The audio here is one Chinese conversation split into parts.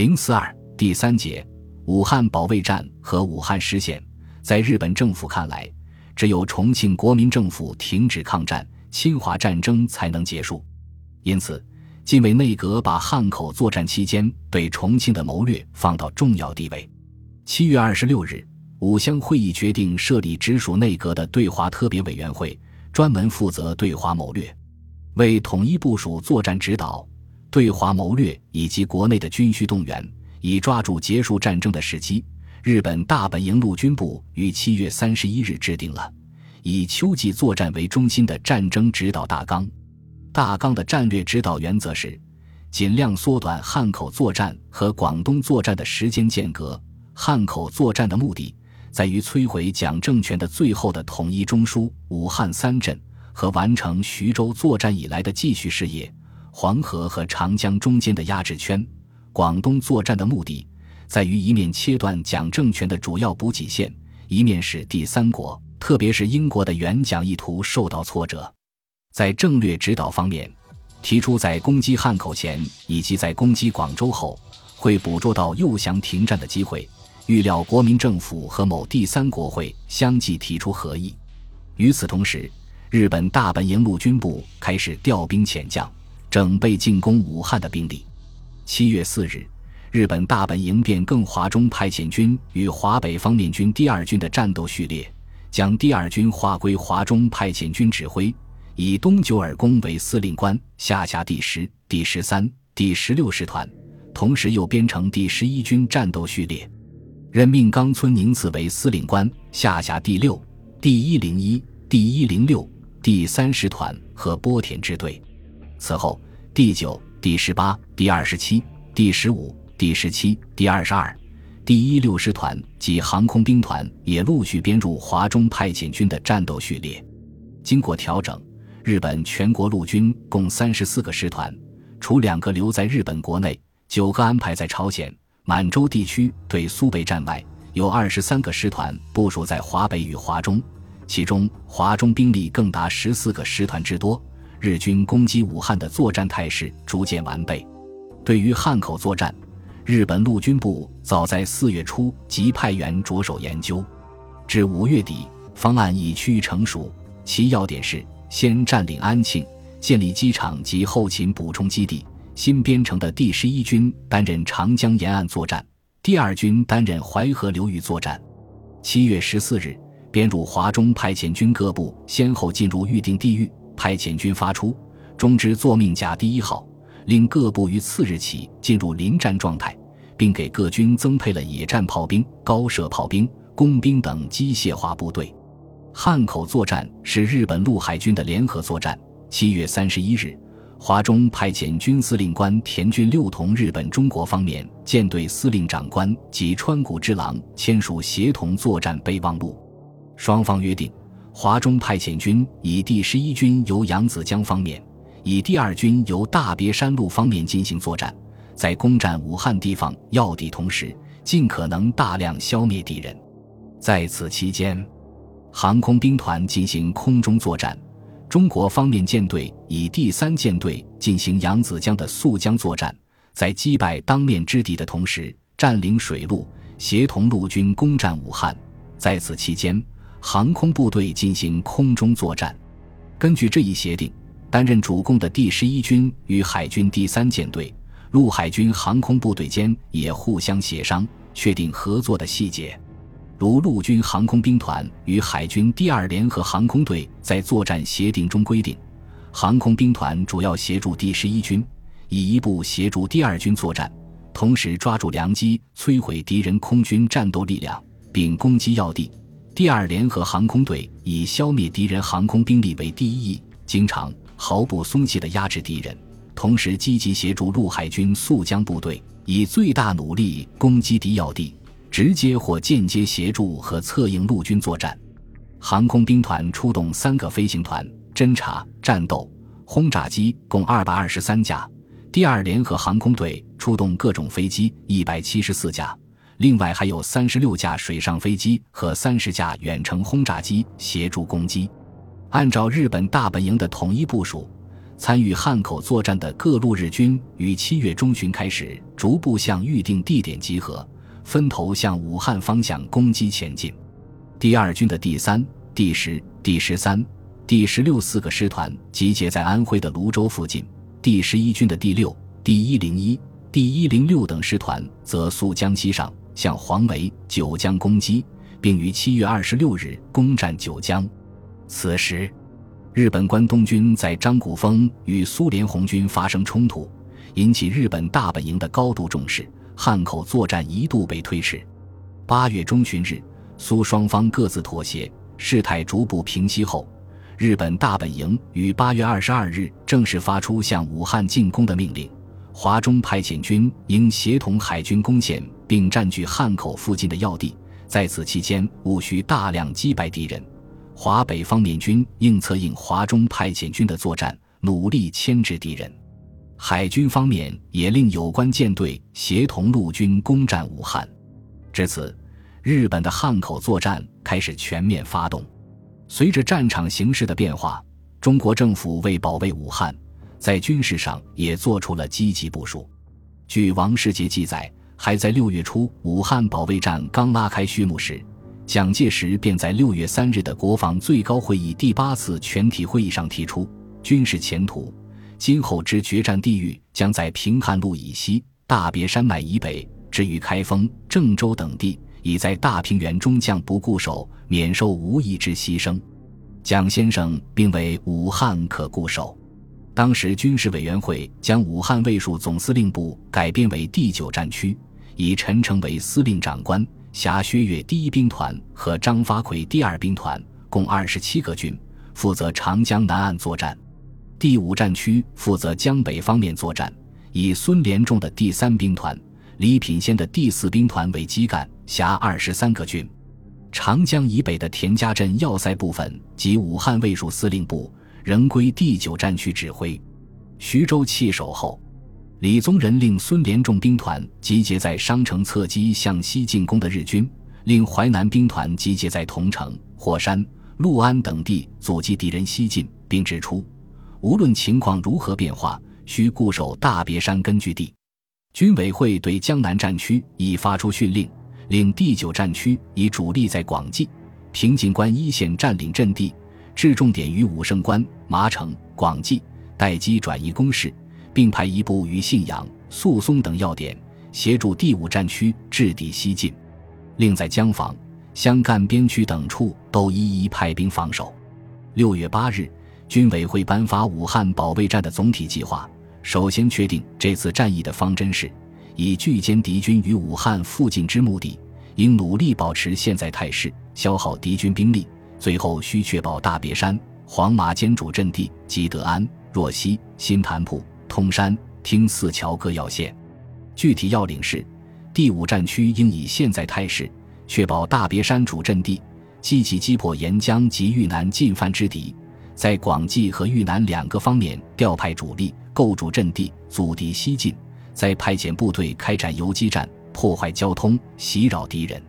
零四二第三节，武汉保卫战和武汉失陷，在日本政府看来，只有重庆国民政府停止抗战，侵华战争才能结束。因此，近卫内阁把汉口作战期间对重庆的谋略放到重要地位。七月二十六日，五乡会议决定设立直属内阁的对华特别委员会，专门负责对华谋略，为统一部署作战指导、对华谋略以及国内的军需动员，以抓住结束战争的时机。日本大本营陆军部于七月三十一日制定了以秋季作战为中心的战争指导大纲。大纲的战略指导原则是：尽量缩短汉口作战和广东作战的时间间隔。汉口作战的目的在于摧毁蒋政权的最后的统一中枢——武汉三镇，和完成徐州作战以来的继续事业——黄河和长江中间的压制圈。广东作战的目的在于一面切断蒋政权的主要补给线，一面使第三国，特别是英国的援蒋意图受到挫折。在政略指导方面，提出在攻击汉口前以及在攻击广州后，会捕捉到诱降停战的机会。预料国民政府和某第三国会相继提出合议。与此同时，日本大本营陆军部开始调兵遣将，整备进攻武汉的兵力。七月四日，日本大本营变更华中派遣军与华北方面军第二军的战斗序列，将第二军划归华中派遣军指挥。以东九耳宫为司令官，下辖第十、第十三、第十六师团，同时又编成第十一军战斗序列，任命冈村宁次为司令官，下辖第六、第一零一、第一零六、第三师团和波田支队。此后，第九、第十八、第二十七、第十五、第十七、第二十二、第一六师团及航空兵团也陆续编入华中派遣军的战斗序列。经过调整。日本全国陆军共三十四个师团，除两个留在日本国内，九个安排在朝鲜、满洲地区对苏备战外，有二十三个师团部署在华北与华中，其中华中兵力更达十四个师团之多。日军攻击武汉的作战态势逐渐完备。对于汉口作战，日本陆军部早在四月初即派员着手研究，至五月底，方案已趋于成熟。其要点是。先占领安庆，建立机场及后勤补充基地。新编成的第十一军担任长江沿岸作战，第二军担任淮河流域作战。七月十四日，编入华中派遣军各部先后进入预定地域。派遣军发出中之作命甲第一号，令各部于次日起进入临战状态，并给各军增配了野战炮兵、高射炮兵、工兵等机械化部队。汉口作战是日本陆海军的联合作战。七月三十一日，华中派遣军司令官田俊六同日本中国方面舰队司令长官及川谷之郎签署协同作战备忘录。双方约定，华中派遣军以第十一军由扬子江方面，以第二军由大别山路方面进行作战，在攻占武汉地方要地同时，尽可能大量消灭敌人。在此期间，航空兵团进行空中作战，中国方面舰队以第三舰队进行扬子江的溯江作战，在击败当面之敌的同时，占领水路，协同陆军攻占武汉。在此期间，航空部队进行空中作战。根据这一协定，担任主攻的第十一军与海军第三舰队、陆海军航空部队间也互相协商，确定合作的细节。如陆军航空兵团与海军第二联合航空队在作战协定中规定，航空兵团主要协助第十一军，以一部协助第二军作战，同时抓住良机摧毁敌人空军战斗力量，并攻击要地。第二联合航空队以消灭敌人航空兵力为第一，经常毫不松懈地压制敌人，同时积极协助陆海军溯江部队，以最大努力攻击敌要地。直接或间接协助和策应陆军作战，航空兵团出动三个飞行团、侦察、战斗、轰炸机共二百二十三架；第二联合航空队出动各种飞机一百七十四架，另外还有三十六架水上飞机和三十架远程轰炸机协助攻击。按照日本大本营的统一部署，参与汉口作战的各路日军于七月中旬开始逐步向预定地点集合，分头向武汉方向攻击前进。第二军的第三、第十、第十三、第十六四个师团集结在安徽的泸州附近；第十一军的第六、第一零一、第一零六等师团则溯江西上，向黄梅、九江攻击，并于七月二十六日攻占九江。此时，日本关东军在张古峰与苏联红军发生冲突，引起日本大本营的高度重视，汉口作战一度被推迟。八月中旬日。苏双方各自妥协，事态逐步平息后，日本大本营于八月二十二日正式发出向武汉进攻的命令。华中派遣军应协同海军攻陷并占据汉口附近的要地，在此期间务需大量击败敌人。华北方面军应策应华中派遣军的作战，努力牵制敌人。海军方面也令有关舰队协同陆军攻占武汉。至此。日本的汉口作战开始全面发动。随着战场形势的变化，中国政府为保卫武汉，在军事上也做出了积极部署。据王世杰记载，还在六月初，武汉保卫战刚拉开序幕时，蒋介石便在六月三日的国防最高会议第八次全体会议上提出，军事前途今后之决战地域将在平汉路以西、大别山脉以北，至于开封、郑州等地。已在大平原中将不固守，免受无义之牺牲。蒋先生并为武汉可固守。当时军事委员会将武汉卫戍总司令部改编为第九战区，以陈诚为司令长官，辖薛岳第一兵团和张发奎第二兵团，共二十七个军，负责长江南岸作战。第五战区负责江北方面作战，以孙连仲的第三兵团。李品仙的第四兵团为基干，辖二十三个军。长江以北的田家镇要塞部分及武汉卫戍司令部仍归第九战区指挥。徐州弃守后，李宗仁令孙连仲兵团集结在商城侧击向西进攻的日军，令淮南兵团集结在桐城、霍山、六安等地阻击敌人西进，并指出，无论情况如何变化，需固守大别山根据地。军。委会对江南战区已发出训令，令第九战区以主力在广济、平井关一线占领阵地，置重点于武胜关、麻城、广济，待机转移攻势，并派一部于信阳、宿松等要点协助第五战区制敌西进。另在江防、湘赣边区等处都一一派兵防守。六月八日，军委会颁发武汉保卫战的总体计划。首先确定这次战役的方针是，以拒歼敌军于武汉附近之目的，应努力保持现在态势，消耗敌军兵力。最后需确保大别山、黄麻尖主阵地及德安、若溪、新潭铺、通山、汀四桥各要线。具体要领是：第五战区应以现在态势，确保大别山主阵地，积极击破沿江及豫南进犯之敌。在广济和豫南两个方面调派主力，构筑阵地，阻敌西进；再派遣部队开展游击战，破坏交通，袭扰敌人。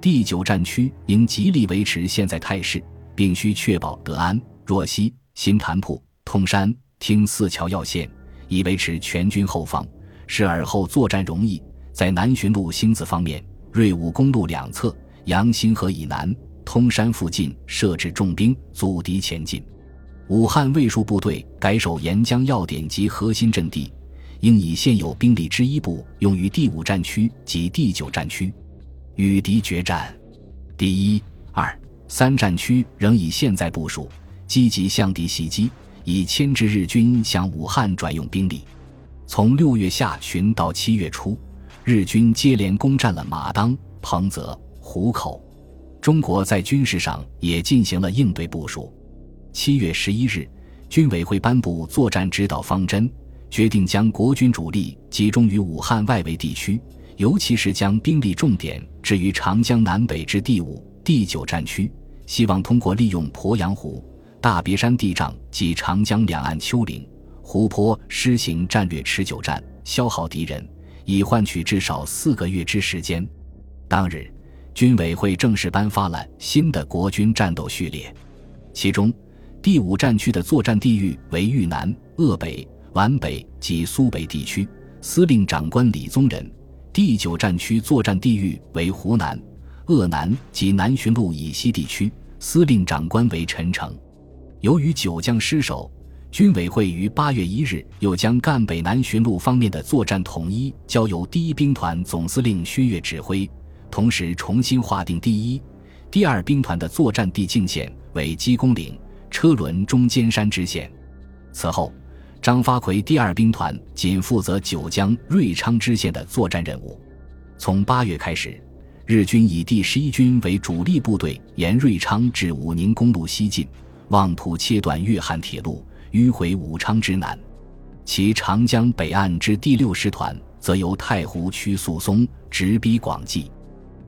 第九战区应极力维持现在态势，并需确保德安、若溪、新潭铺、通山、汀四桥要线，以维持全军后方，使尔后作战容易。在南浔路星子方面，瑞武公路两侧、阳新河以南、通山附近设置重兵，阻敌前进。武汉卫戍部队改守沿江要点及核心阵地，应以现有兵力之一部用于第五战区及第九战区，与敌决战。第一、二、三战区仍以现在部署，积极向敌袭击，以牵制日军向武汉转用兵力。从六月下旬到七月初，日军接连攻占了马当、彭泽、湖口。中国在军事上也进行了应对部署。七月十一日，军委会颁布作战指导方针，决定将国军主力集中于武汉外围地区，尤其是将兵力重点置于长江南北之第五、第九战区，希望通过利用鄱阳湖、大别山地障及长江两岸丘陵、湖泊施行战略持久战，消耗敌人，以换取至少四个月之时间。当日，军委会正式颁发了新的国军战斗序列，其中。第五战区的作战地域为豫南、鄂北、皖北及苏北地区，司令长官李宗仁；第九战区作战地域为湖南、鄂南及南浔路以西地区，司令长官为陈诚。由于九江失守，军委会于八月一日又将赣北南浔路方面的作战统一交由第一兵团总司令薛岳指挥，同时重新划定第一。第二兵团的作战地境线为鸡公岭、车轮中间山支线。此后，张发奎第二兵团仅负责九江瑞昌支线的作战任务。从八月开始，日军以第十一军为主力部队，沿瑞昌至武宁公路西进，妄图切断粤汉铁路，迂回武昌之南。其长江北岸之第六师团则由太湖区宿松直逼广济。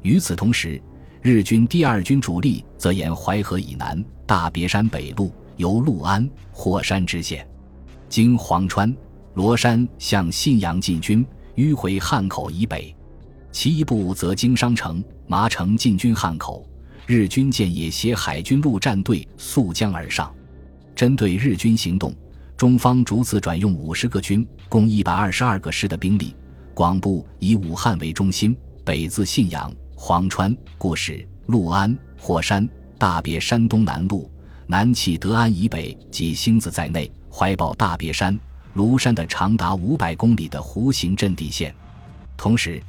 与此同时，日军第二军主力则沿淮河以南大别山北路，由六安、霍山支线，经黄川、罗山向信阳进军，迂回汉口以北；其一部则经商城、麻城进军汉口。日军见野协海军陆战队溯江而上，针对日军行动，中方逐次转用五十个军、共一百二十二个师的兵力，广布以武汉为中心，北自信阳。黄川、固始、六安、霍山、大别山东南路、南起德安以北及星子在内，怀抱大别山、庐山的长达五百公里的弧形阵地线。同时，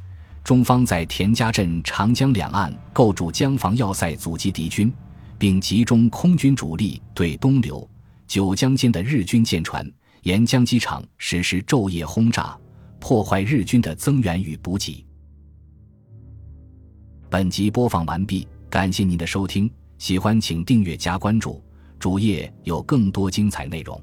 中方在田家镇、长江两岸构筑江防要塞，阻击敌军，并集中空军主力对东流、九江间的日军舰船、沿江机场实施昼夜轰炸，破坏日军的增援与补给。本集播放完毕，感谢您的收听，喜欢请订阅加关注，主页有更多精彩内容。